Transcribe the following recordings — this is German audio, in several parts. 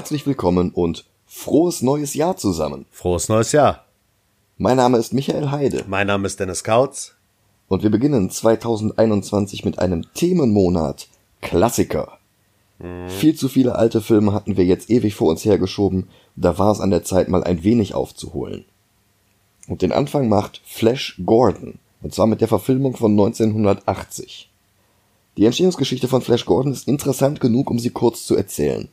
Herzlich willkommen und frohes neues Jahr zusammen. Frohes neues Jahr. Mein Name ist Michael Heide Mein Name ist Dennis Kautz. und wir beginnen 2021 mit einem Themenmonat Klassiker. Viel zu viele alte Filme hatten wir jetzt ewig vor uns hergeschoben, da war es an der Zeit mal ein wenig aufzuholen. Und den Anfang macht Flash Gordon, und zwar mit der Verfilmung von 1980. Die Entstehungsgeschichte von Flash Gordon ist interessant genug, um sie kurz zu erzählen.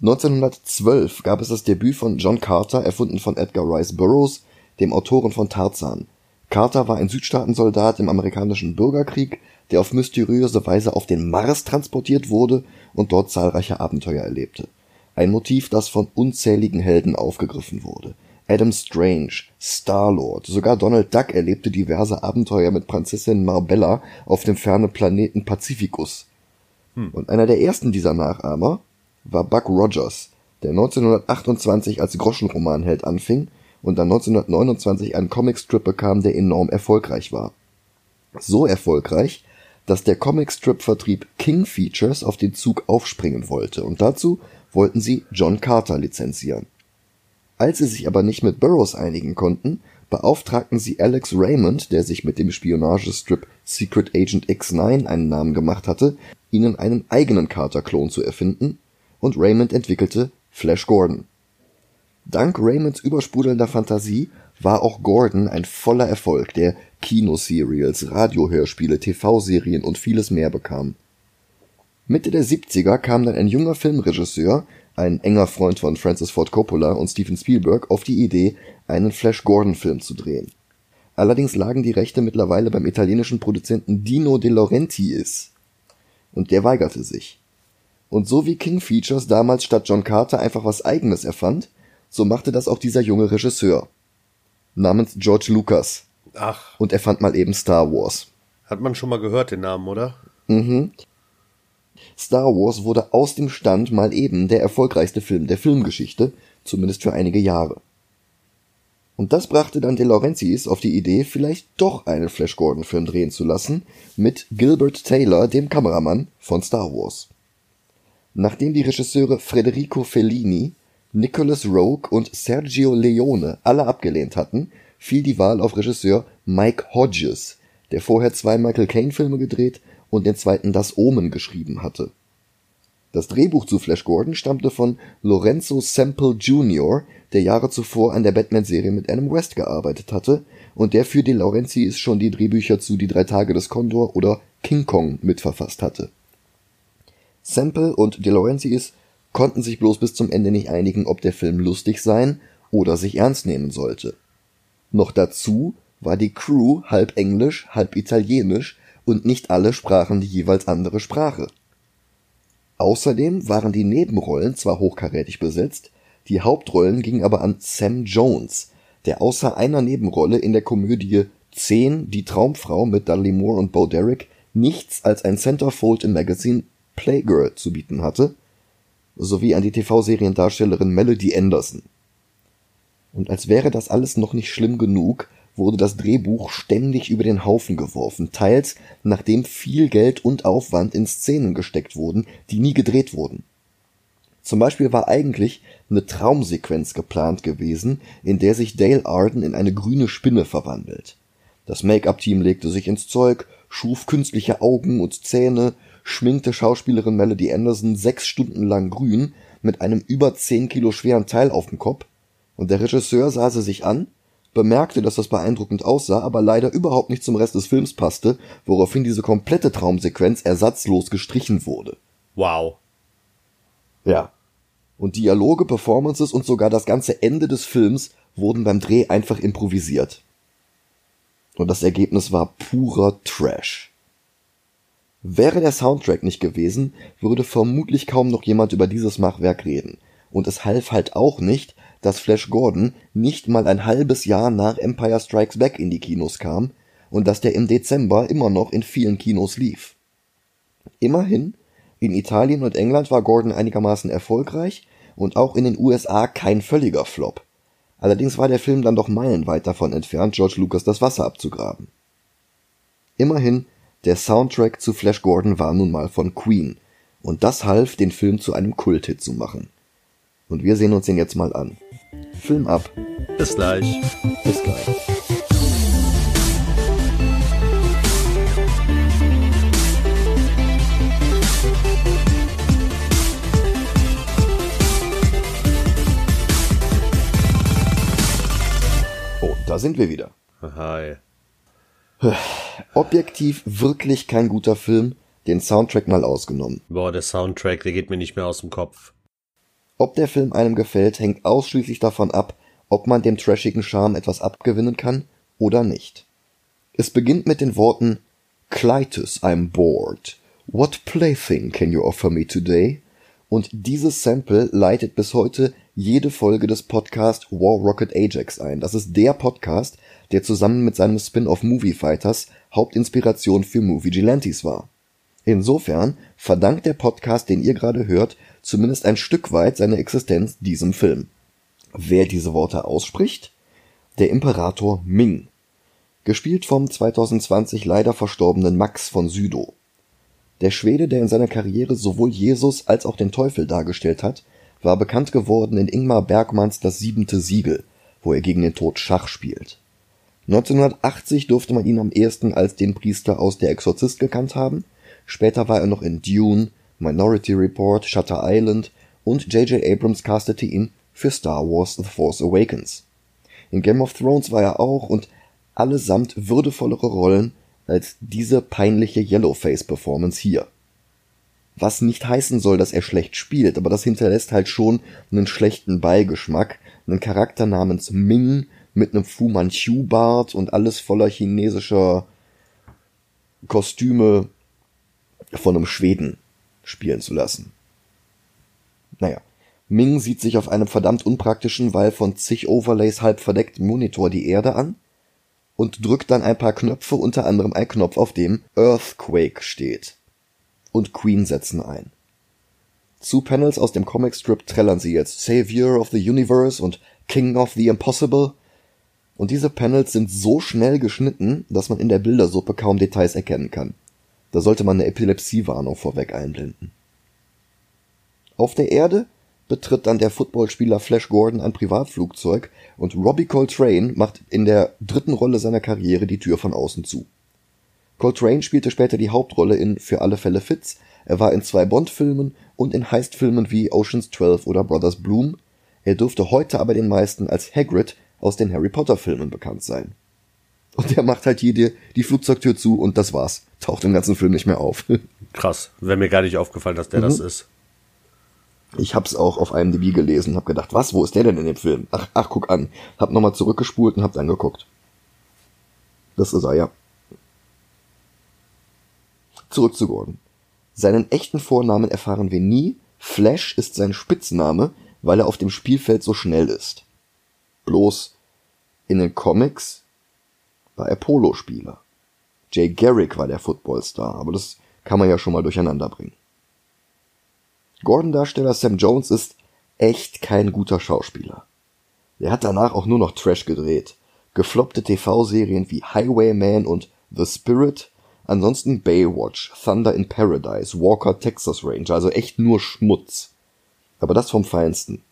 1912 gab es das Debüt von John Carter, erfunden von Edgar Rice Burroughs, dem Autoren von Tarzan. Carter war ein Südstaatensoldat im amerikanischen Bürgerkrieg, der auf mysteriöse Weise auf den Mars transportiert wurde und dort zahlreiche Abenteuer erlebte. Ein Motiv, das von unzähligen Helden aufgegriffen wurde. Adam Strange, Star-Lord, sogar Donald Duck erlebte diverse Abenteuer mit Prinzessin Marbella auf dem fernen Planeten Pacificus. Und einer der ersten dieser Nachahmer war Buck Rogers, der 1928 als Groschenromanheld anfing und dann 1929 einen Comicstrip bekam, der enorm erfolgreich war. So erfolgreich, dass der Comicstrip-Vertrieb King Features auf den Zug aufspringen wollte und dazu wollten sie John Carter lizenzieren. Als sie sich aber nicht mit Burroughs einigen konnten, beauftragten sie Alex Raymond, der sich mit dem Spionagestrip Secret Agent X9 einen Namen gemacht hatte, ihnen einen eigenen Carter-Klon zu erfinden, und Raymond entwickelte Flash Gordon. Dank Raymonds übersprudelnder Fantasie war auch Gordon ein voller Erfolg, der Kinoserials, Radiohörspiele, TV-Serien und vieles mehr bekam. Mitte der 70er kam dann ein junger Filmregisseur, ein enger Freund von Francis Ford Coppola und Steven Spielberg, auf die Idee, einen Flash Gordon-Film zu drehen. Allerdings lagen die Rechte mittlerweile beim italienischen Produzenten Dino De Laurentiis. Und der weigerte sich. Und so wie King Features damals statt John Carter einfach was eigenes erfand, so machte das auch dieser junge Regisseur. Namens George Lucas. Ach, Und er fand mal eben Star Wars. hat man schon mal gehört den Namen, oder? Star Wars wurde aus dem Stand mal eben der erfolgreichste Film der Filmgeschichte, zumindest für einige Jahre. Und das brachte dann De Laurentiis auf die Idee, vielleicht doch einen Flash Gordon Film drehen zu lassen, mit Gilbert Taylor, dem Kameramann von Star Wars. Nachdem die Regisseure Federico Fellini, Nicholas Rogue und Sergio Leone alle abgelehnt hatten, fiel die Wahl auf Regisseur Mike Hodges, der vorher zwei Michael Caine Filme gedreht und den zweiten Das Omen geschrieben hatte. Das Drehbuch zu Flash Gordon stammte von Lorenzo Semple Jr., der Jahre zuvor an der Batman-Serie mit Adam West gearbeitet hatte und der für De Laurentiis schon die Drehbücher zu Die drei Tage des Kondor oder King Kong mitverfasst hatte. Semple und De Laurentiis konnten sich bloß bis zum Ende nicht einigen, ob der Film lustig sein oder sich ernst nehmen sollte. Noch dazu war die Crew halb englisch, halb italienisch und nicht alle sprachen die jeweils andere Sprache. Außerdem waren die Nebenrollen zwar hochkarätig besetzt, die Hauptrollen gingen aber an Sam Jones, der außer einer Nebenrolle in der Komödie 10 Die Traumfrau mit Dudley Moore und Bo Derek nichts als ein Centerfold im Magazin Playgirl zu bieten hatte, sowie an die TV-Seriendarstellerin Melody Anderson. Und als wäre das alles noch nicht schlimm genug, wurde das Drehbuch ständig über den Haufen geworfen, teils nachdem viel Geld und Aufwand in Szenen gesteckt wurden, die nie gedreht wurden. Zum Beispiel war eigentlich eine Traumsequenz geplant gewesen, in der sich Dale Arden in eine grüne Spinne verwandelt. Das Make-up-Team legte sich ins Zeug, schuf künstliche Augen und Zähne, schminkte Schauspielerin Melody Anderson sechs Stunden lang grün mit einem über zehn Kilo schweren Teil auf dem Kopf und der Regisseur sah sie sich an, bemerkte, dass das beeindruckend aussah, aber leider überhaupt nicht zum Rest des Films passte, woraufhin diese komplette Traumsequenz ersatzlos gestrichen wurde. Wow. Ja. Und Dialoge, Performances und sogar das ganze Ende des Films wurden beim Dreh einfach improvisiert. Und das Ergebnis war purer Trash. Wäre der Soundtrack nicht gewesen, würde vermutlich kaum noch jemand über dieses Machwerk reden. Und es half halt auch nicht, dass Flash Gordon nicht mal ein halbes Jahr nach Empire Strikes Back in die Kinos kam und dass der im Dezember immer noch in vielen Kinos lief. Immerhin, in Italien und England war Gordon einigermaßen erfolgreich und auch in den USA kein völliger Flop. Allerdings war der Film dann doch meilenweit davon entfernt, George Lucas das Wasser abzugraben. Immerhin, der Soundtrack zu Flash Gordon war nun mal von Queen. Und das half, den Film zu einem Kulthit zu machen. Und wir sehen uns den jetzt mal an. Film ab. Bis gleich. Bis gleich. Oh, da sind wir wieder. Hi. Objektiv wirklich kein guter Film, den Soundtrack mal ausgenommen. Boah, der Soundtrack, der geht mir nicht mehr aus dem Kopf. Ob der Film einem gefällt, hängt ausschließlich davon ab, ob man dem trashigen Charme etwas abgewinnen kann oder nicht. Es beginnt mit den Worten Clytus, I'm bored. What plaything can you offer me today? Und dieses Sample leitet bis heute jede Folge des Podcasts War Rocket Ajax ein. Das ist der Podcast, der zusammen mit seinem Spin-off Movie Fighters Hauptinspiration für Movie Gilantes war. Insofern verdankt der Podcast, den ihr gerade hört, zumindest ein Stück weit seine Existenz diesem Film. Wer diese Worte ausspricht? Der Imperator Ming. Gespielt vom 2020 leider verstorbenen Max von Südow. Der Schwede, der in seiner Karriere sowohl Jesus als auch den Teufel dargestellt hat, war bekannt geworden in Ingmar Bergmanns Das siebente Siegel, wo er gegen den Tod Schach spielt. 1980 durfte man ihn am ehesten als den Priester aus Der Exorzist gekannt haben, später war er noch in Dune, Minority Report, Shutter Island und J.J. Abrams castete ihn für Star Wars The Force Awakens. In Game of Thrones war er auch und allesamt würdevollere Rollen als diese peinliche Yellowface-Performance hier. Was nicht heißen soll, dass er schlecht spielt, aber das hinterlässt halt schon einen schlechten Beigeschmack, einen Charakter namens Ming mit einem Fu Manchu Bart und alles voller chinesischer Kostüme von einem Schweden spielen zu lassen. Naja, Ming sieht sich auf einem verdammt unpraktischen, weil von zig Overlays halb verdeckten Monitor die Erde an und drückt dann ein paar Knöpfe, unter anderem ein Knopf, auf dem Earthquake steht. Und Queen setzen ein. Zu Panels aus dem Comicstrip trällern sie jetzt Savior of the Universe und King of the Impossible. Und diese Panels sind so schnell geschnitten, dass man in der Bildersuppe kaum Details erkennen kann. Da sollte man eine Epilepsiewarnung vorweg einblenden. Auf der Erde betritt dann der Footballspieler Flash Gordon ein Privatflugzeug und Robbie Coltrane macht in der dritten Rolle seiner Karriere die Tür von außen zu. Coltrane spielte später die Hauptrolle in Für alle Fälle Fitz, er war in zwei Bond-Filmen und in Heist-Filmen wie Oceans 12 oder Brothers Bloom, er dürfte heute aber den meisten als Hagrid aus den Harry Potter-Filmen bekannt sein. Und er macht halt jede die Flugzeugtür zu und das war's. Taucht im ganzen Film nicht mehr auf. Krass, wäre mir gar nicht aufgefallen, dass der Mhm. das ist. Ich hab's auch auf IMDb gelesen, hab gedacht, was, wo ist der denn in dem Film? Ach, ach, guck an. Hab nochmal zurückgespult und hab's angeguckt. Das ist er, ja. Zurück zu Gordon. Seinen echten Vornamen erfahren wir nie. Flash ist sein Spitzname, weil er auf dem Spielfeld so schnell ist. Bloß in den Comics war er Polospieler. Jay Garrick war der Footballstar, aber das kann man ja schon mal durcheinander bringen. Gordon-Darsteller Sam Jones ist echt kein guter Schauspieler. Er hat danach auch nur noch Trash gedreht. Gefloppte TV-Serien wie Highwayman und The Spirit, ansonsten Baywatch, Thunder in Paradise, Walker Texas Ranger, also echt nur Schmutz. Aber das vom Feinsten.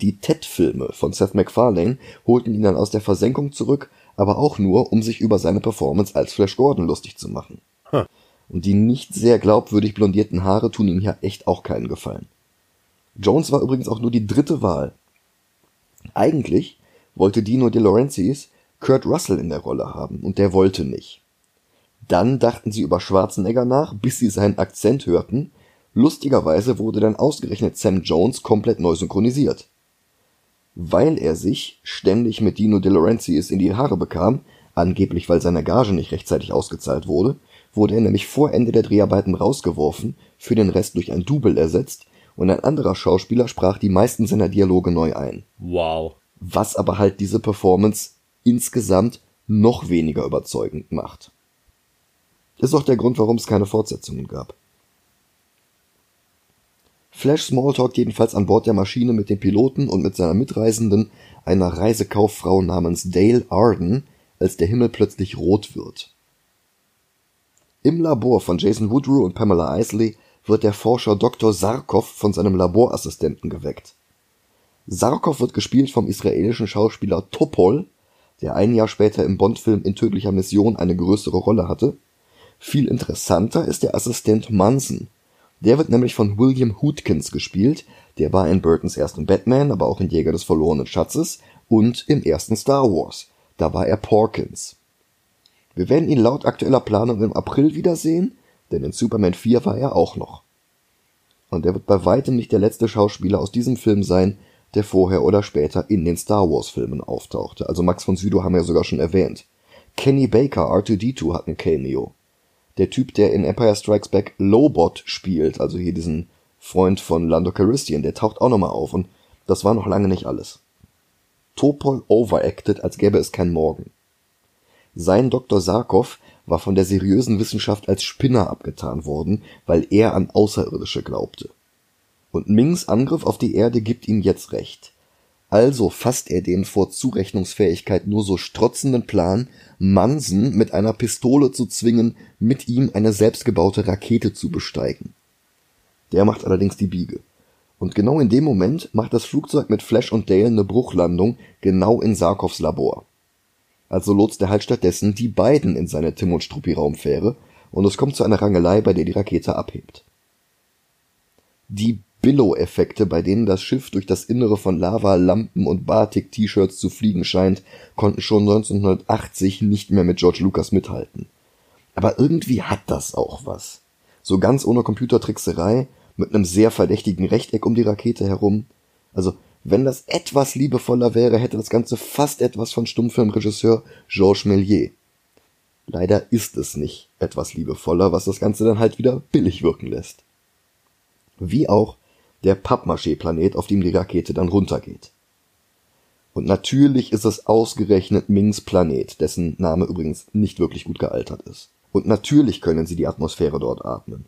Die Ted-Filme von Seth MacFarlane holten ihn dann aus der Versenkung zurück, aber auch nur, um sich über seine Performance als Flash Gordon lustig zu machen. Huh. Und die nicht sehr glaubwürdig blondierten Haare tun ihm hier echt auch keinen Gefallen. Jones war übrigens auch nur die dritte Wahl. Eigentlich wollte Dino De Laurentiis Kurt Russell in der Rolle haben und der wollte nicht. Dann dachten sie über Schwarzenegger nach, bis sie seinen Akzent hörten. Lustigerweise wurde dann ausgerechnet Sam Jones komplett neu synchronisiert. Weil er sich ständig mit Dino De Laurentiis in die Haare bekam, angeblich weil seine Gage nicht rechtzeitig ausgezahlt wurde, wurde er nämlich vor Ende der Dreharbeiten rausgeworfen, für den Rest durch ein Double ersetzt und ein anderer Schauspieler sprach die meisten seiner Dialoge neu ein. Wow. Was aber halt diese Performance insgesamt noch weniger überzeugend macht. Ist auch der Grund, warum es keine Fortsetzungen gab. Flash Smalltalk jedenfalls an Bord der Maschine mit dem Piloten und mit seiner Mitreisenden, einer Reisekauffrau namens Dale Arden, als der Himmel plötzlich rot wird. Im Labor von Jason Woodrow und Pamela Isley wird der Forscher Dr. Sarkov von seinem Laborassistenten geweckt. Sarkov wird gespielt vom israelischen Schauspieler Topol, der ein Jahr später im Bond-Film In tödlicher Mission eine größere Rolle hatte. Viel interessanter ist der Assistent Munson. Der wird nämlich von William Hootkins gespielt, der war in Burtons ersten Batman, aber auch in Jäger des verlorenen Schatzes und im ersten Star Wars. Da war er Porkins. Wir werden ihn laut aktueller Planung im April wiedersehen, denn in Superman 4 war er auch noch. Und er wird bei weitem nicht der letzte Schauspieler aus diesem Film sein, der vorher oder später in den Star Wars Filmen auftauchte. Also Max von Sydow haben wir sogar schon erwähnt. Kenny Baker, R2D2 hat ein Cameo. Der Typ, der in Empire Strikes Back Lobot spielt, also hier diesen Freund von Lando Calrissian, der taucht auch nochmal auf und das war noch lange nicht alles. Topol overacted, als gäbe es kein Morgen. Sein Dr. Sarkov war von der seriösen Wissenschaft als Spinner abgetan worden, weil er an Außerirdische glaubte. Und Mings Angriff auf die Erde gibt ihm jetzt recht. Also fasst er den vor Zurechnungsfähigkeit nur so strotzenden Plan, Mansen mit einer Pistole zu zwingen, mit ihm eine selbstgebaute Rakete zu besteigen. Der macht allerdings die Biege. Und genau in dem Moment macht das Flugzeug mit Flash und Dale eine Bruchlandung genau in Sarkovs Labor. Also lotst er halt stattdessen die beiden in seine Tim und Struppi Raumfähre und es kommt zu einer Rangelei, bei der die Rakete abhebt. Die Billow-Effekte, bei denen das Schiff durch das Innere von Lava, Lampen und Batik-T-Shirts zu fliegen scheint, konnten schon 1980 nicht mehr mit George Lucas mithalten. Aber irgendwie hat das auch was. So ganz ohne Computertrickserei, mit einem sehr verdächtigen Rechteck um die Rakete herum. Also, wenn das etwas liebevoller wäre, hätte das Ganze fast etwas von Stummfilmregisseur Georges Méliès. Leider ist es nicht etwas liebevoller, was das Ganze dann halt wieder billig wirken lässt. Wie auch der Pappmaché-Planet, auf dem die Rakete dann runtergeht. Und natürlich ist es ausgerechnet Mings Planet, dessen Name übrigens nicht wirklich gut gealtert ist. Und natürlich können sie die Atmosphäre dort atmen.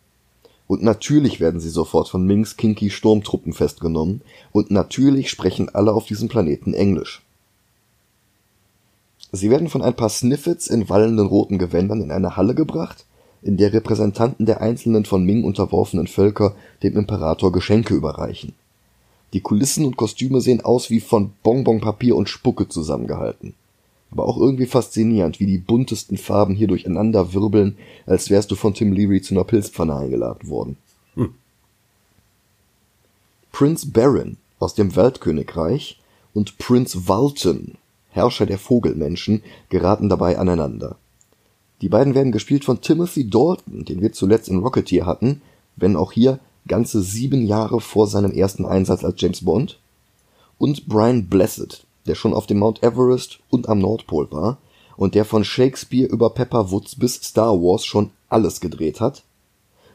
Und natürlich werden sie sofort von Mings Kinky Sturmtruppen festgenommen. Und natürlich sprechen alle auf diesem Planeten Englisch. Sie werden von ein paar Sniffets in wallenden roten Gewändern in eine Halle gebracht, in der Repräsentanten der einzelnen von Ming unterworfenen Völker dem Imperator Geschenke überreichen. Die Kulissen und Kostüme sehen aus wie von Bonbonpapier und Spucke zusammengehalten aber auch irgendwie faszinierend, wie die buntesten Farben hier durcheinander wirbeln, als wärst du von Tim Leary zu einer Pilzpfanne eingeladen worden. Hm. Prinz Baron aus dem Weltkönigreich und Prinz Walton, Herrscher der Vogelmenschen, geraten dabei aneinander. Die beiden werden gespielt von Timothy Dalton, den wir zuletzt in Rocketeer hatten, wenn auch hier ganze sieben Jahre vor seinem ersten Einsatz als James Bond, und Brian Blessed, der schon auf dem Mount Everest und am Nordpol war und der von Shakespeare über Pepper Woods bis Star Wars schon alles gedreht hat.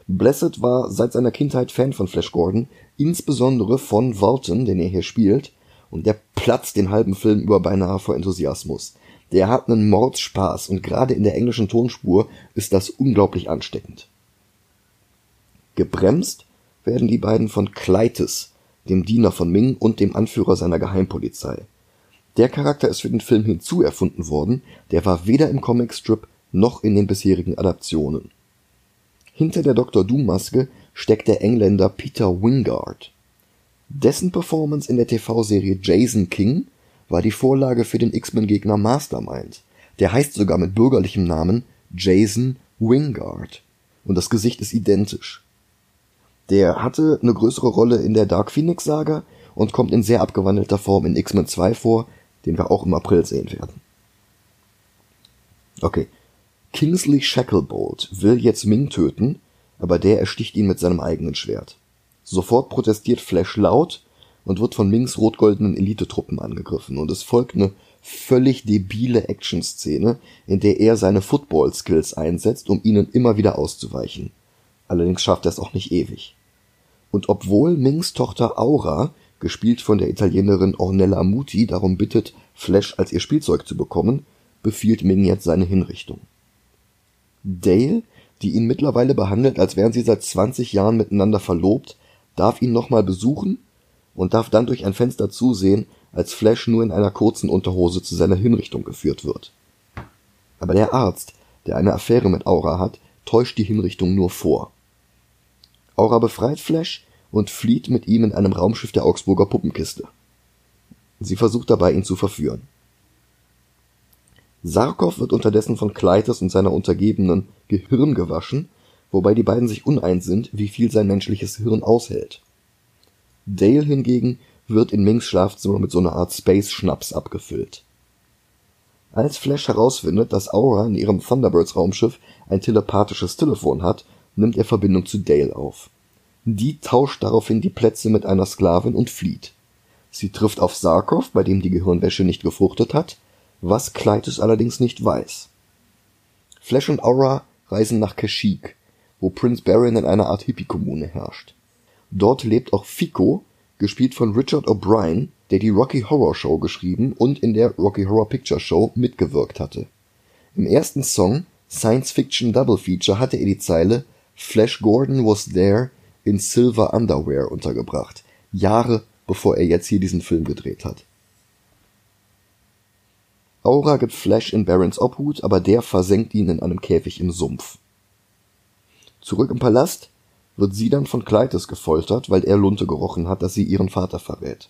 Blessed war seit seiner Kindheit Fan von Flash Gordon, insbesondere von Walton, den er hier spielt, und der platzt den halben Film über beinahe vor Enthusiasmus. Der hat einen Mordspaß und gerade in der englischen Tonspur ist das unglaublich ansteckend. Gebremst werden die beiden von Clytus, dem Diener von Ming und dem Anführer seiner Geheimpolizei. Der Charakter ist für den Film hinzuerfunden worden, der war weder im Comicstrip noch in den bisherigen Adaptionen. Hinter der Dr. Doom-Maske steckt der Engländer Peter Wingard. Dessen Performance in der TV-Serie Jason King war die Vorlage für den X-Men-Gegner Mastermind. Der heißt sogar mit bürgerlichem Namen Jason Wingard. Und das Gesicht ist identisch. Der hatte eine größere Rolle in der Dark Phoenix Saga und kommt in sehr abgewandelter Form in X-Men 2 vor, den wir auch im April sehen werden. Okay. Kingsley Shacklebolt will jetzt Ming töten, aber der ersticht ihn mit seinem eigenen Schwert. Sofort protestiert Flash laut und wird von Mings rot-goldenen Elitetruppen angegriffen und es folgt eine völlig debile Action-Szene, in der er seine Football-Skills einsetzt, um ihnen immer wieder auszuweichen. Allerdings schafft er es auch nicht ewig. Und obwohl Mings Tochter Aura gespielt von der Italienerin Ornella Muti, darum bittet, Flash als ihr Spielzeug zu bekommen, befiehlt Ming jetzt seine Hinrichtung. Dale, die ihn mittlerweile behandelt, als wären sie seit 20 Jahren miteinander verlobt, darf ihn nochmal besuchen und darf dann durch ein Fenster zusehen, als Flash nur in einer kurzen Unterhose zu seiner Hinrichtung geführt wird. Aber der Arzt, der eine Affäre mit Aura hat, täuscht die Hinrichtung nur vor. Aura befreit Flash und flieht mit ihm in einem Raumschiff der Augsburger Puppenkiste. Sie versucht dabei, ihn zu verführen. Sarkov wird unterdessen von Kleitos und seiner Untergebenen Gehirn gewaschen, wobei die beiden sich uneins sind, wie viel sein menschliches Hirn aushält. Dale hingegen wird in Mings Schlafzimmer mit so einer Art Space-Schnaps abgefüllt. Als Flash herausfindet, dass Aura in ihrem Thunderbirds-Raumschiff ein telepathisches Telefon hat, nimmt er Verbindung zu Dale auf. Die tauscht daraufhin die Plätze mit einer Sklavin und flieht. Sie trifft auf Sarkov, bei dem die Gehirnwäsche nicht gefruchtet hat, was Kleitus allerdings nicht weiß. Flash und Aura reisen nach Kashyyyk, wo Prince Barin in einer Art Hippie-Kommune herrscht. Dort lebt auch Fico, gespielt von Richard O'Brien, der die Rocky Horror Show geschrieben und in der Rocky Horror Picture Show mitgewirkt hatte. Im ersten Song Science Fiction Double Feature hatte er die Zeile Flash Gordon was there in Silver Underwear untergebracht, Jahre bevor er jetzt hier diesen Film gedreht hat. Aura gibt Flash in Barons Obhut, aber der versenkt ihn in einem Käfig im Sumpf. Zurück im Palast wird sie dann von Kleites gefoltert, weil er Lunte gerochen hat, dass sie ihren Vater verrät.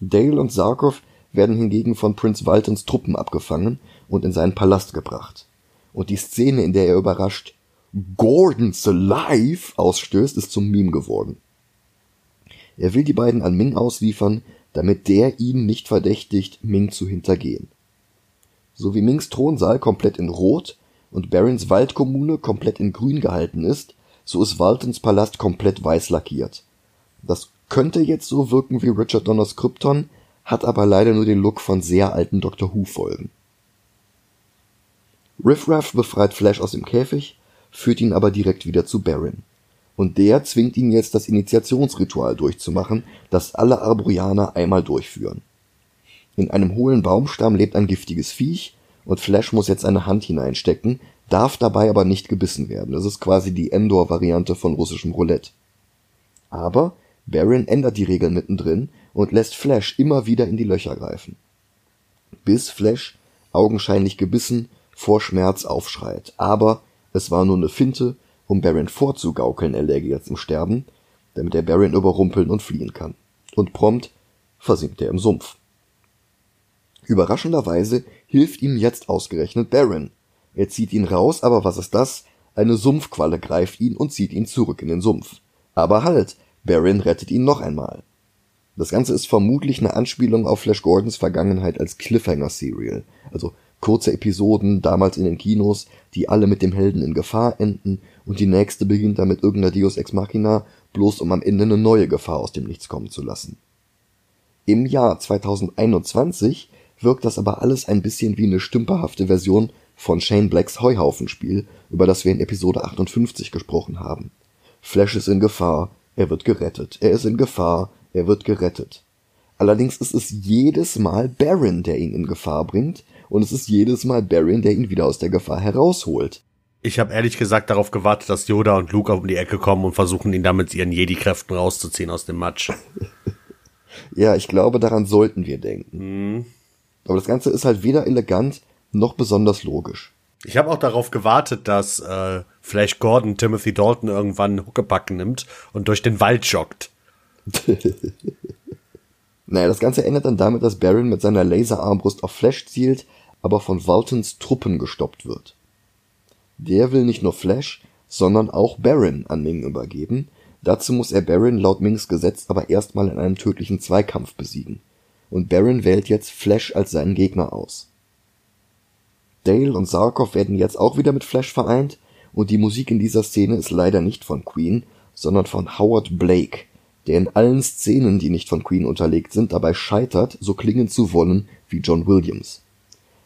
Dale und Sarkov werden hingegen von Prinz Waltons Truppen abgefangen und in seinen Palast gebracht. Und die Szene, in der er überrascht Gordon's alive ausstößt, ist zum Meme geworden. Er will die beiden an Ming ausliefern, damit der ihn nicht verdächtigt, Ming zu hintergehen. So wie Mings Thronsaal komplett in Rot und Barons Waldkommune komplett in Grün gehalten ist, so ist Waltons Palast komplett weiß lackiert. Das könnte jetzt so wirken wie Richard Donners Krypton, hat aber leider nur den Look von sehr alten Doctor Who Folgen. Riff Raff befreit Flash aus dem Käfig, führt ihn aber direkt wieder zu Baron. Und der zwingt ihn jetzt das Initiationsritual durchzumachen, das alle Arborianer einmal durchführen. In einem hohlen Baumstamm lebt ein giftiges Viech und Flash muss jetzt eine Hand hineinstecken, darf dabei aber nicht gebissen werden. Das ist quasi die Endor-Variante von russischem Roulette. Aber Baron ändert die Regeln mittendrin und lässt Flash immer wieder in die Löcher greifen. Bis Flash, augenscheinlich gebissen, vor Schmerz aufschreit. Aber es war nur eine Finte, um Baron vorzugaukeln, er läge jetzt im Sterben, damit er Baron überrumpeln und fliehen kann. Und prompt versinkt er im Sumpf. Überraschenderweise hilft ihm jetzt ausgerechnet Baron. Er zieht ihn raus, aber was ist das? Eine Sumpfqualle greift ihn und zieht ihn zurück in den Sumpf. Aber halt, Baron rettet ihn noch einmal. Das Ganze ist vermutlich eine Anspielung auf Flash Gordons Vergangenheit als Cliffhanger-Serial. Also kurze Episoden, damals in den Kinos, die alle mit dem Helden in Gefahr enden und die nächste beginnt dann mit irgendeiner Deus Ex Machina, bloß um am Ende eine neue Gefahr aus dem Nichts kommen zu lassen. Im Jahr 2021 wirkt das aber alles ein bisschen wie eine stümperhafte Version von Shane Blacks Heuhaufenspiel, über das wir in Episode 58 gesprochen haben. Flash ist in Gefahr, er wird gerettet. Er ist in Gefahr, er wird gerettet. Allerdings ist es jedes Mal Baron, der ihn in Gefahr bringt, und es ist jedes Mal Baron, der ihn wieder aus der Gefahr herausholt. Ich habe ehrlich gesagt darauf gewartet, dass Yoda und Luke um die Ecke kommen und versuchen, ihn damit ihren Jedi-Kräften rauszuziehen aus dem Matsch. ja, ich glaube, daran sollten wir denken. Mhm. Aber das Ganze ist halt weder elegant noch besonders logisch. Ich habe auch darauf gewartet, dass äh, Flash Gordon Timothy Dalton irgendwann Huckepack nimmt und durch den Wald joggt. naja, das Ganze endet dann damit, dass Baron mit seiner Laserarmbrust auf Flash zielt, aber von Waltons Truppen gestoppt wird. Der will nicht nur Flash, sondern auch Baron an Ming übergeben. Dazu muss er Baron laut Mings Gesetz aber erstmal in einem tödlichen Zweikampf besiegen. Und Baron wählt jetzt Flash als seinen Gegner aus. Dale und Sarkov werden jetzt auch wieder mit Flash vereint und die Musik in dieser Szene ist leider nicht von Queen, sondern von Howard Blake, der in allen Szenen, die nicht von Queen unterlegt sind, dabei scheitert, so klingen zu wollen wie John Williams.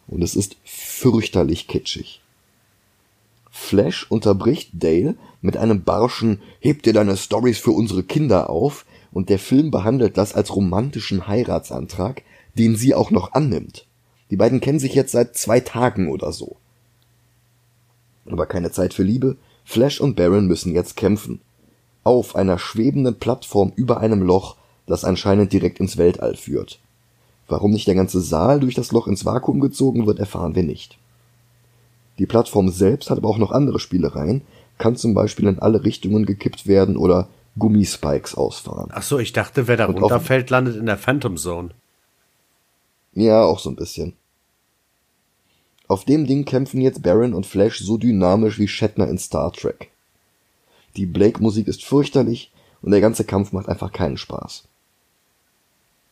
Und es ist fürchterlich kitschig. Flash unterbricht Dale mit einem barschen Heb dir deine Stories für unsere Kinder auf und der Film behandelt das als romantischen Heiratsantrag, den sie auch noch annimmt. Die beiden kennen sich jetzt seit zwei Tagen oder so. Aber keine Zeit für Liebe. Flash und Baron müssen jetzt kämpfen. Auf einer schwebenden Plattform über einem Loch, das anscheinend direkt ins Weltall führt. Warum nicht der ganze Saal durch das Loch ins Vakuum gezogen wird, erfahren wir nicht. Die Plattform selbst hat aber auch noch andere Spielereien, kann zum Beispiel in alle Richtungen gekippt werden oder Gummispikes ausfahren. Ach so, ich dachte, wer da runterfällt, landet in der Phantom Zone. Ja, auch so ein bisschen. Auf dem Ding kämpfen jetzt Baron und Flash so dynamisch wie Shatner in Star Trek. Die Blake-Musik ist fürchterlich und der ganze Kampf macht einfach keinen Spaß.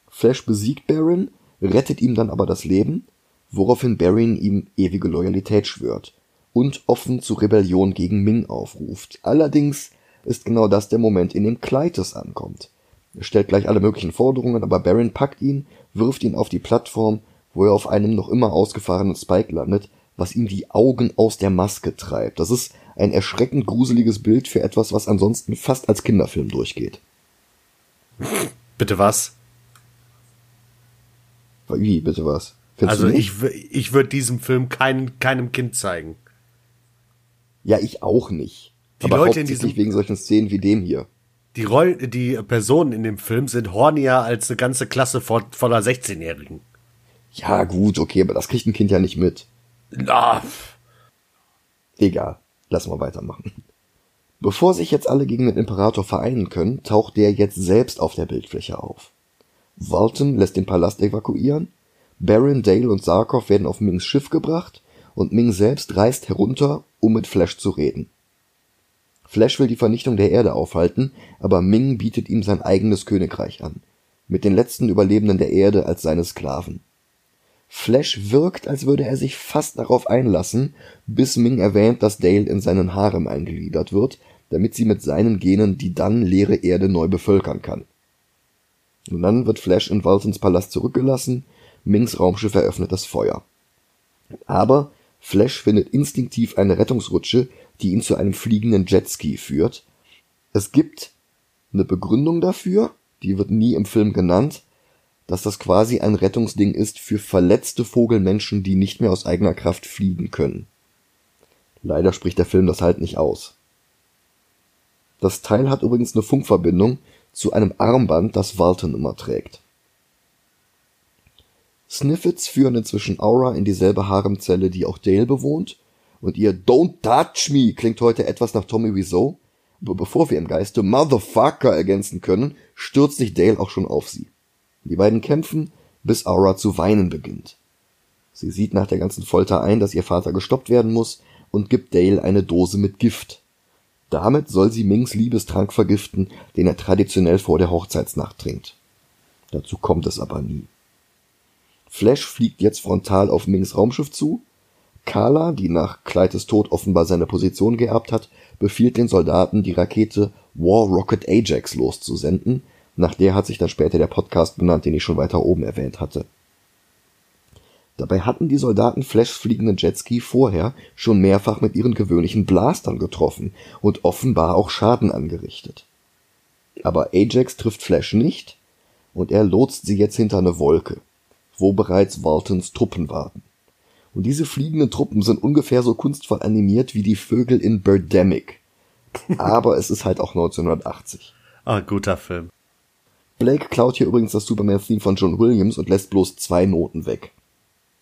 Flash besiegt Baron, rettet ihm dann aber das Leben, woraufhin Baron ihm ewige Loyalität schwört und offen zur Rebellion gegen Ming aufruft. Allerdings ist genau das der Moment, in dem Kleites ankommt. Er stellt gleich alle möglichen Forderungen, aber Baron packt ihn, wirft ihn auf die Plattform, wo er auf einem noch immer ausgefahrenen Spike landet, was ihm die Augen aus der Maske treibt. Das ist ein erschreckend gruseliges Bild für etwas, was ansonsten fast als Kinderfilm durchgeht. Bitte was? Wie, bitte was? Findest also ich, ich würde diesem Film kein, keinem Kind zeigen. Ja, ich auch nicht. Die aber Leute in diesem- wegen solchen Szenen wie dem hier. Die Roll die Personen in dem Film sind hornier als eine ganze Klasse vo voller 16-Jährigen. Ja, gut, okay, aber das kriegt ein Kind ja nicht mit. Ah, Egal, lass mal weitermachen. Bevor sich jetzt alle gegen den Imperator vereinen können, taucht der jetzt selbst auf der Bildfläche auf. Walton lässt den Palast evakuieren, Baron, Dale und Sarkov werden auf Mings Schiff gebracht und Ming selbst reist herunter, um mit Flash zu reden. Flash will die Vernichtung der Erde aufhalten, aber Ming bietet ihm sein eigenes Königreich an, mit den letzten Überlebenden der Erde als seine Sklaven. Flash wirkt, als würde er sich fast darauf einlassen, bis Ming erwähnt, dass Dale in seinen Harem eingegliedert wird, damit sie mit seinen Genen die dann leere Erde neu bevölkern kann. Und dann wird Flash in Waltons Palast zurückgelassen, Mings Raumschiff eröffnet das Feuer. Aber Flash findet instinktiv eine Rettungsrutsche, die ihn zu einem fliegenden Jetski führt. Es gibt eine Begründung dafür, die wird nie im Film genannt, dass das quasi ein Rettungsding ist für verletzte Vogelmenschen, die nicht mehr aus eigener Kraft fliegen können. Leider spricht der Film das halt nicht aus. Das Teil hat übrigens eine Funkverbindung zu einem Armband, das Walton immer trägt. Sniffets führen inzwischen Aura in dieselbe Haremzelle, die auch Dale bewohnt, und ihr Don't touch me klingt heute etwas nach Tommy Wiseau, aber bevor wir im Geiste Motherfucker ergänzen können, stürzt sich Dale auch schon auf sie. Die beiden kämpfen, bis Aura zu weinen beginnt. Sie sieht nach der ganzen Folter ein, dass ihr Vater gestoppt werden muss und gibt Dale eine Dose mit Gift. Damit soll sie Mings Liebestrank vergiften, den er traditionell vor der Hochzeitsnacht trinkt. Dazu kommt es aber nie. Flash fliegt jetzt frontal auf Mings Raumschiff zu. Carla, die nach Kleites Tod offenbar seine Position geerbt hat, befiehlt den Soldaten, die Rakete War Rocket Ajax loszusenden. Nach der hat sich dann später der Podcast benannt, den ich schon weiter oben erwähnt hatte. Dabei hatten die Soldaten Flash fliegenden Jetski vorher schon mehrfach mit ihren gewöhnlichen Blastern getroffen und offenbar auch Schaden angerichtet. Aber Ajax trifft Flash nicht und er lotst sie jetzt hinter eine Wolke, wo bereits Waltons Truppen warten. Und diese fliegenden Truppen sind ungefähr so kunstvoll animiert wie die Vögel in Birdemic. Aber es ist halt auch 1980. ah, guter Film. Blake klaut hier übrigens das Superman-Theme von John Williams und lässt bloß zwei Noten weg.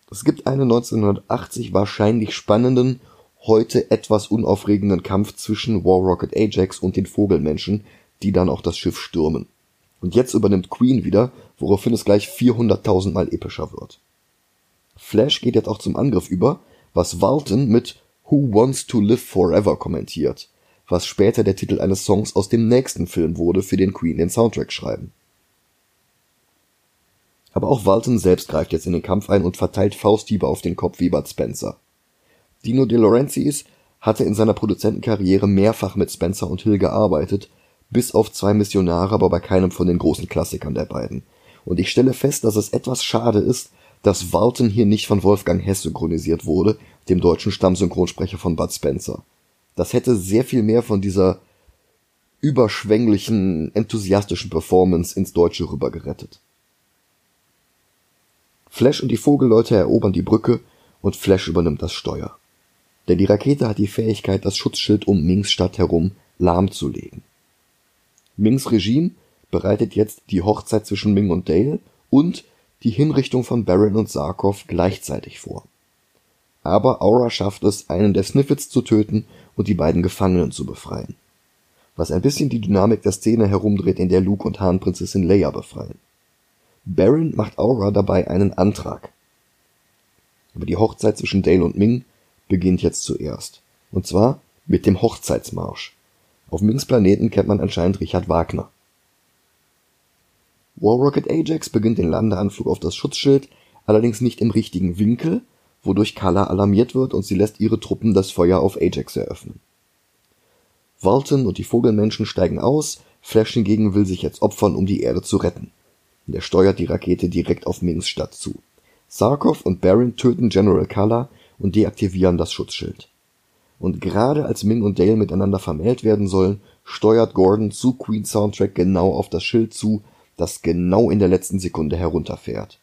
Es gibt einen 1980 wahrscheinlich spannenden, heute etwas unaufregenden Kampf zwischen War Rocket Ajax und den Vogelmenschen, die dann auch das Schiff stürmen. Und jetzt übernimmt Queen wieder, woraufhin es gleich 400.000 Mal epischer wird. Flash geht jetzt auch zum Angriff über, was Walton mit Who Wants to Live Forever kommentiert, was später der Titel eines Songs aus dem nächsten Film wurde, für den Queen den Soundtrack schreiben. Aber auch Walton selbst greift jetzt in den Kampf ein und verteilt Fausthiebe auf den Kopf wie Bud Spencer. Dino De Laurentiis hatte in seiner Produzentenkarriere mehrfach mit Spencer und Hill gearbeitet, bis auf zwei Missionare, aber bei keinem von den großen Klassikern der beiden. Und ich stelle fest, dass es etwas schade ist, dass Walton hier nicht von Wolfgang Hess synchronisiert wurde, dem deutschen Stammsynchronsprecher von Bud Spencer. Das hätte sehr viel mehr von dieser überschwänglichen, enthusiastischen Performance ins Deutsche rüber gerettet. Flash und die Vogelleute erobern die Brücke und Flash übernimmt das Steuer. Denn die Rakete hat die Fähigkeit, das Schutzschild um Mings Stadt herum lahmzulegen. Mings Regime bereitet jetzt die Hochzeit zwischen Ming und Dale und die Hinrichtung von Baron und Sarkov gleichzeitig vor. aber Aura schafft es, einen der Sniffets zu töten und die beiden Gefangenen zu befreien. Was ein bisschen die Dynamik der Szene herumdreht, in der Luke und Han Prinzessin Leia befreien. Baron macht Aura dabei einen Antrag. Aber die Hochzeit zwischen Dale und Ming beginnt jetzt zuerst. Und zwar mit dem Hochzeitsmarsch. Auf Mings Planeten kennt man anscheinend Richard Wagner. War Rocket Ajax beginnt den Landeanflug auf das Schutzschild, allerdings nicht im richtigen Winkel, wodurch Kala alarmiert wird und sie lässt ihre Truppen das Feuer auf Ajax eröffnen. Walton und die Vogelmenschen steigen aus, Flash hingegen will sich jetzt opfern, um die Erde zu retten. Und er steuert die Rakete direkt auf Mings Stadt zu. Sarkov und Baron töten General Kala und deaktivieren das Schutzschild. Und gerade als Ming und Dale miteinander vermählt werden sollen, steuert Gordon zu Queen Soundtrack genau auf das Schild zu, das genau in der letzten Sekunde herunterfährt.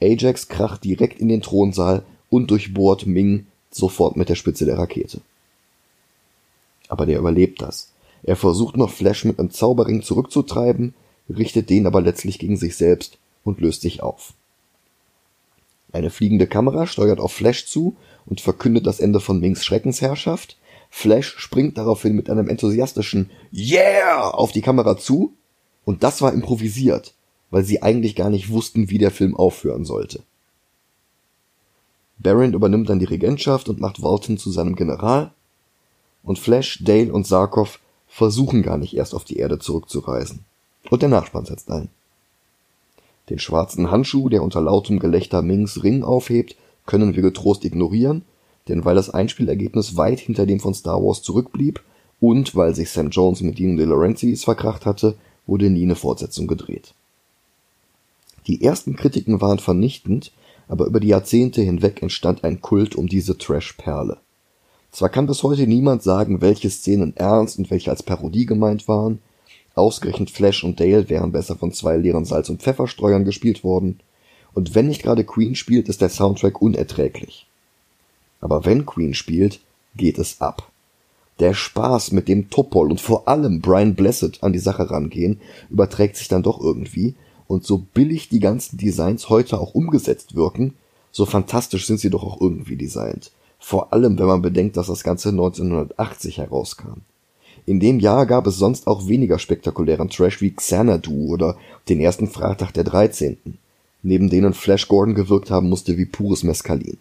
Ajax kracht direkt in den Thronsaal und durchbohrt Ming sofort mit der Spitze der Rakete. Aber der überlebt das. Er versucht noch Flash mit einem Zauberring zurückzutreiben, richtet den aber letztlich gegen sich selbst und löst sich auf. Eine fliegende Kamera steuert auf Flash zu und verkündet das Ende von Mings Schreckensherrschaft. Flash springt daraufhin mit einem enthusiastischen Yeah auf die Kamera zu und das war improvisiert, weil sie eigentlich gar nicht wussten, wie der Film aufhören sollte. Baron übernimmt dann die Regentschaft und macht Walton zu seinem General und Flash, Dale und Sarkov versuchen gar nicht erst auf die Erde zurückzureisen. Und der Nachspann setzt ein. Den schwarzen Handschuh, der unter lautem Gelächter Mings Ring aufhebt, können wir getrost ignorieren, denn weil das Einspielergebnis weit hinter dem von Star Wars zurückblieb und weil sich Sam Jones mit Dino De Laurentiis verkracht hatte, wurde nie eine Fortsetzung gedreht. Die ersten Kritiken waren vernichtend, aber über die Jahrzehnte hinweg entstand ein Kult um diese Trash-Perle. Zwar kann bis heute niemand sagen, welche Szenen ernst und welche als Parodie gemeint waren, ausgerechnet Flash und Dale wären besser von zwei leeren Salz- und Pfefferstreuern gespielt worden, und wenn nicht gerade Queen spielt, ist der Soundtrack unerträglich. Aber wenn Queen spielt, geht es ab. Der Spaß, mit dem Topol und vor allem Brian Blessed an die Sache rangehen, überträgt sich dann doch irgendwie, und so billig die ganzen Designs heute auch umgesetzt wirken, so fantastisch sind sie doch auch irgendwie designt. Vor allem, wenn man bedenkt, dass das Ganze 1980 herauskam. In dem Jahr gab es sonst auch weniger spektakulären Trash wie Xanadu oder den ersten Freitag der 13 neben denen Flash Gordon gewirkt haben musste wie pures Mescalin.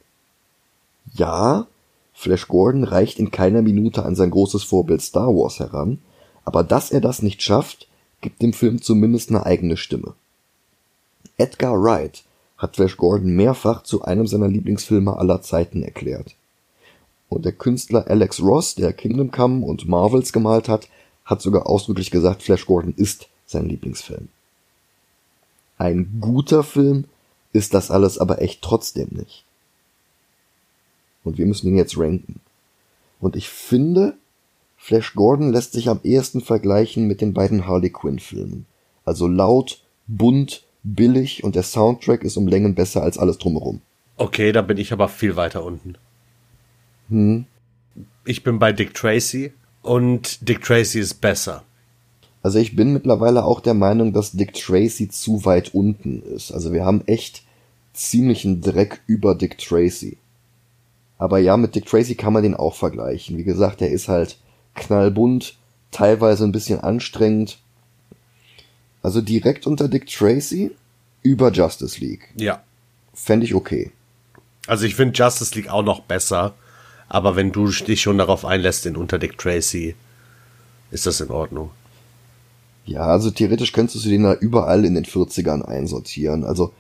Ja, Flash Gordon reicht in keiner Minute an sein großes Vorbild Star Wars heran, aber dass er das nicht schafft, gibt dem Film zumindest eine eigene Stimme. Edgar Wright hat Flash Gordon mehrfach zu einem seiner Lieblingsfilme aller Zeiten erklärt. Und der Künstler Alex Ross, der Kingdom Come und Marvels gemalt hat, hat sogar ausdrücklich gesagt, Flash Gordon ist sein Lieblingsfilm. Ein guter Film ist das alles aber echt trotzdem nicht. Und wir müssen ihn jetzt ranken. Und ich finde, Flash Gordon lässt sich am ehesten vergleichen mit den beiden Harley Quinn Filmen. Also laut, bunt, billig und der Soundtrack ist um Längen besser als alles drumherum. Okay, da bin ich aber viel weiter unten. Hm. Ich bin bei Dick Tracy und Dick Tracy ist besser. Also ich bin mittlerweile auch der Meinung, dass Dick Tracy zu weit unten ist. Also wir haben echt ziemlichen Dreck über Dick Tracy. Aber ja, mit Dick Tracy kann man den auch vergleichen. Wie gesagt, er ist halt knallbunt, teilweise ein bisschen anstrengend. Also direkt unter Dick Tracy über Justice League. Ja. Fände ich okay. Also ich finde Justice League auch noch besser. Aber wenn du dich schon darauf einlässt, in unter Dick Tracy, ist das in Ordnung. Ja, also theoretisch könntest du den da überall in den 40ern einsortieren. Also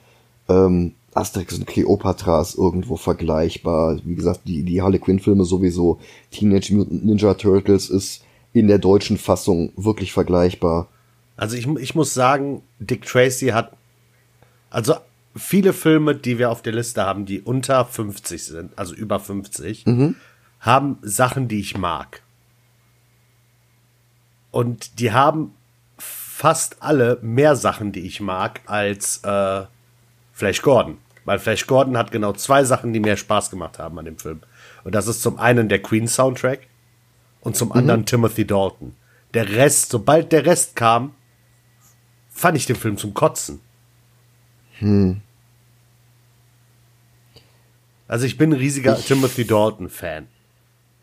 ähm, Asterix und Cleopatra ist irgendwo vergleichbar. Wie gesagt, die, die Harley Quinn-Filme sowieso. Teenage Mutant Ninja Turtles ist in der deutschen Fassung wirklich vergleichbar. Also ich, ich muss sagen, Dick Tracy hat, also viele Filme, die wir auf der Liste haben, die unter 50 sind, also über 50, mhm. haben Sachen, die ich mag. Und die haben fast alle mehr Sachen, die ich mag, als äh, Flash Gordon. Weil Flash Gordon hat genau zwei Sachen, die mir Spaß gemacht haben an dem Film. Und das ist zum einen der Queen Soundtrack und zum mhm. anderen Timothy Dalton. Der Rest, sobald der Rest kam, fand ich den Film zum Kotzen. Hm. Also ich bin ein riesiger Ich- Timothy Dalton-Fan.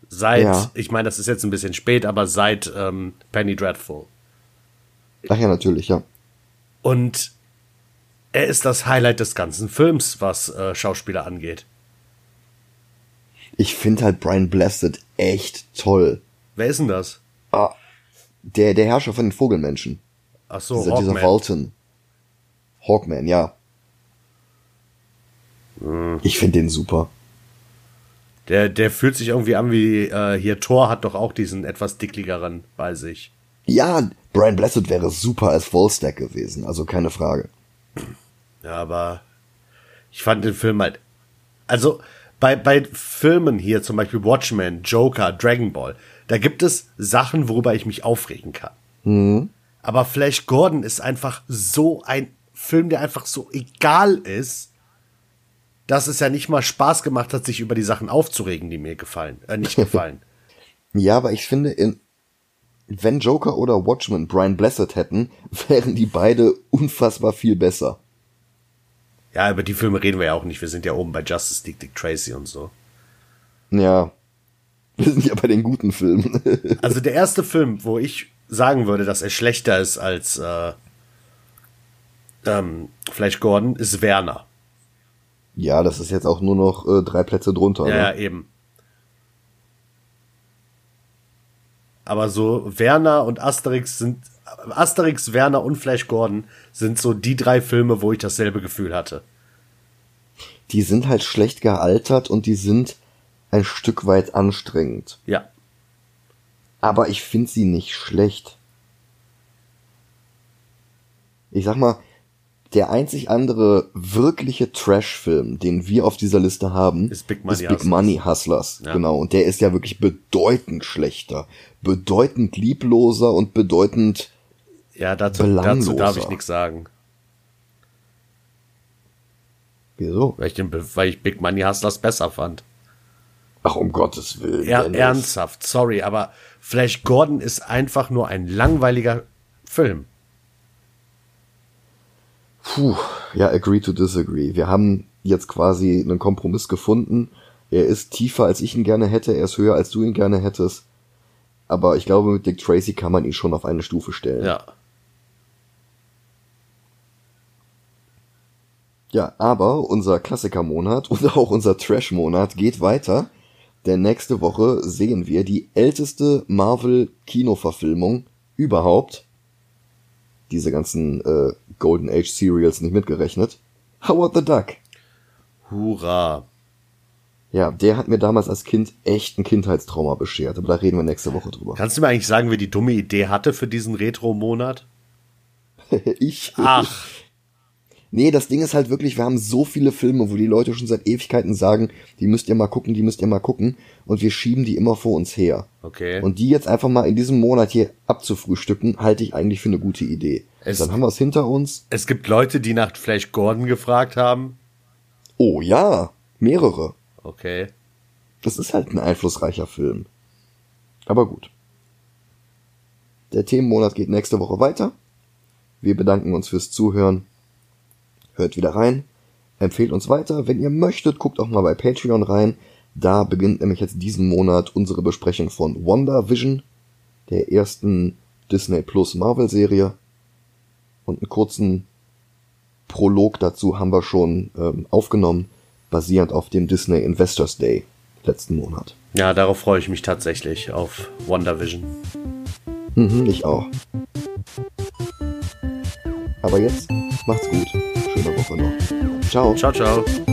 Seit, Ja. ich meine, das ist jetzt ein bisschen spät, aber seit ähm, Penny Dreadful. Ach ja, natürlich, ja. Und er ist das Highlight des ganzen Films, was äh, Schauspieler angeht. Ich finde halt Brian Blessed echt toll. Wer ist denn das? Ah, der, der Herrscher von den Vogelmenschen. Ach so, dieser, dieser. Walton. Hawkman, ja. Hm. Ich finde den super. Der, der fühlt sich irgendwie an wie äh, hier Thor hat doch auch diesen etwas dickligeren bei sich. Ja, Brian Blessed wäre super als Volstack gewesen, also keine Frage. Ja, aber ich fand den Film halt. Also bei, bei Filmen hier, zum Beispiel Watchmen, Joker, Dragon Ball, da gibt es Sachen, worüber ich mich aufregen kann. Aber Flash Gordon ist einfach so ein Film, der einfach so egal ist, dass es ja nicht mal Spaß gemacht hat, sich über die Sachen aufzuregen, die mir gefallen, äh, nicht gefallen. Ja, aber ich finde, in, wenn Joker oder Watchmen Brian Blessed hätten, wären die beide unfassbar viel besser. Ja, über die Filme reden wir ja auch nicht. Wir sind ja oben bei Justice League, Dick Tracy und so. Ja. Wir sind ja bei den guten Filmen. Also der erste Film, wo ich sagen würde, dass er schlechter ist als äh, ähm, Flash Gordon, ist Werner. ja, das ist jetzt auch nur noch äh, drei Plätze drunter. Ja, ja, ne? eben. Aber so Werner und Asterix sind Asterix, Werner und Flash Gordon sind so die drei Filme, wo ich dasselbe Gefühl hatte. Die sind halt schlecht gealtert und die sind ein Stück weit anstrengend. Ja. Aber ich finde sie nicht schlecht. Ich sag mal, der einzig andere wirkliche Trash-Film, den wir auf dieser Liste haben, Ist Big Money Big Hustlers. Money Hustlers. Ja. Genau. Und der ist ja wirklich bedeutend schlechter. Bedeutend liebloser und bedeutend, Ja, dazu, dazu darf ich nichts sagen. wieso? Weil ich, den, weil ich Big Money Hustlers besser fand. Ach, um Gottes Willen. Er, ernsthaft, sorry, aber Flash Gordon ist einfach nur ein langweiliger Film. Puh, ja, agree to disagree. Wir haben jetzt quasi einen Kompromiss gefunden. Er ist tiefer, als ich ihn gerne hätte, er ist höher, als du ihn gerne hättest. Aber ich glaube, mit Dick Tracy kann man ihn schon auf eine Stufe stellen. Ja. Ja, aber unser Klassikermonat und auch unser Trash-Monat geht weiter. Denn nächste Woche sehen wir die älteste Marvel-Kinoverfilmung überhaupt. Diese ganzen äh, Golden Age Serials nicht mitgerechnet. Howard the Duck. Hurra. Ja, der hat mir damals als Kind echt ein Kindheitstrauma beschert, aber da reden wir nächste Woche drüber. Kannst du mir eigentlich sagen, wer die dumme Idee hatte für diesen Retro-Monat? ich. Ach, Nee, das Ding ist halt wirklich, wir haben so viele Filme, wo die Leute schon seit Ewigkeiten sagen, die müsst ihr mal gucken, die müsst ihr mal gucken, und wir schieben die immer vor uns her. okay. Und die jetzt einfach mal in diesem Monat hier abzufrühstücken, halte ich eigentlich für eine gute Idee. Es- Dann haben wir es hinter uns. es gibt Leute, die nach Flash Gordon gefragt haben. Oh ja, mehrere. Okay. Das ist halt ein einflussreicher Film. Aber gut. Der Themenmonat geht nächste Woche weiter. Wir bedanken uns fürs Zuhören. Hört wieder rein. Empfehlt uns weiter. Wenn ihr möchtet, guckt auch mal bei Patreon rein. Da beginnt nämlich jetzt diesen Monat unsere Besprechung von WandaVision, der ersten Disney Plus Marvel Serie. Und einen kurzen Prolog dazu haben wir schon ähm, aufgenommen, basierend auf dem Disney Investors Day letzten Monat. Ja, darauf freue ich mich tatsächlich auf WandaVision. Mhm, ich auch. Aber jetzt macht's gut. Schöne Woche noch. Ciao. Ciao, ciao.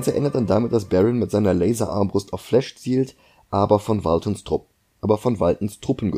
Ganze endet dann damit, dass Baron mit seiner Laserarmbrust auf Flash zielt, aber von Waltons Trupp, aber von Waltons Truppen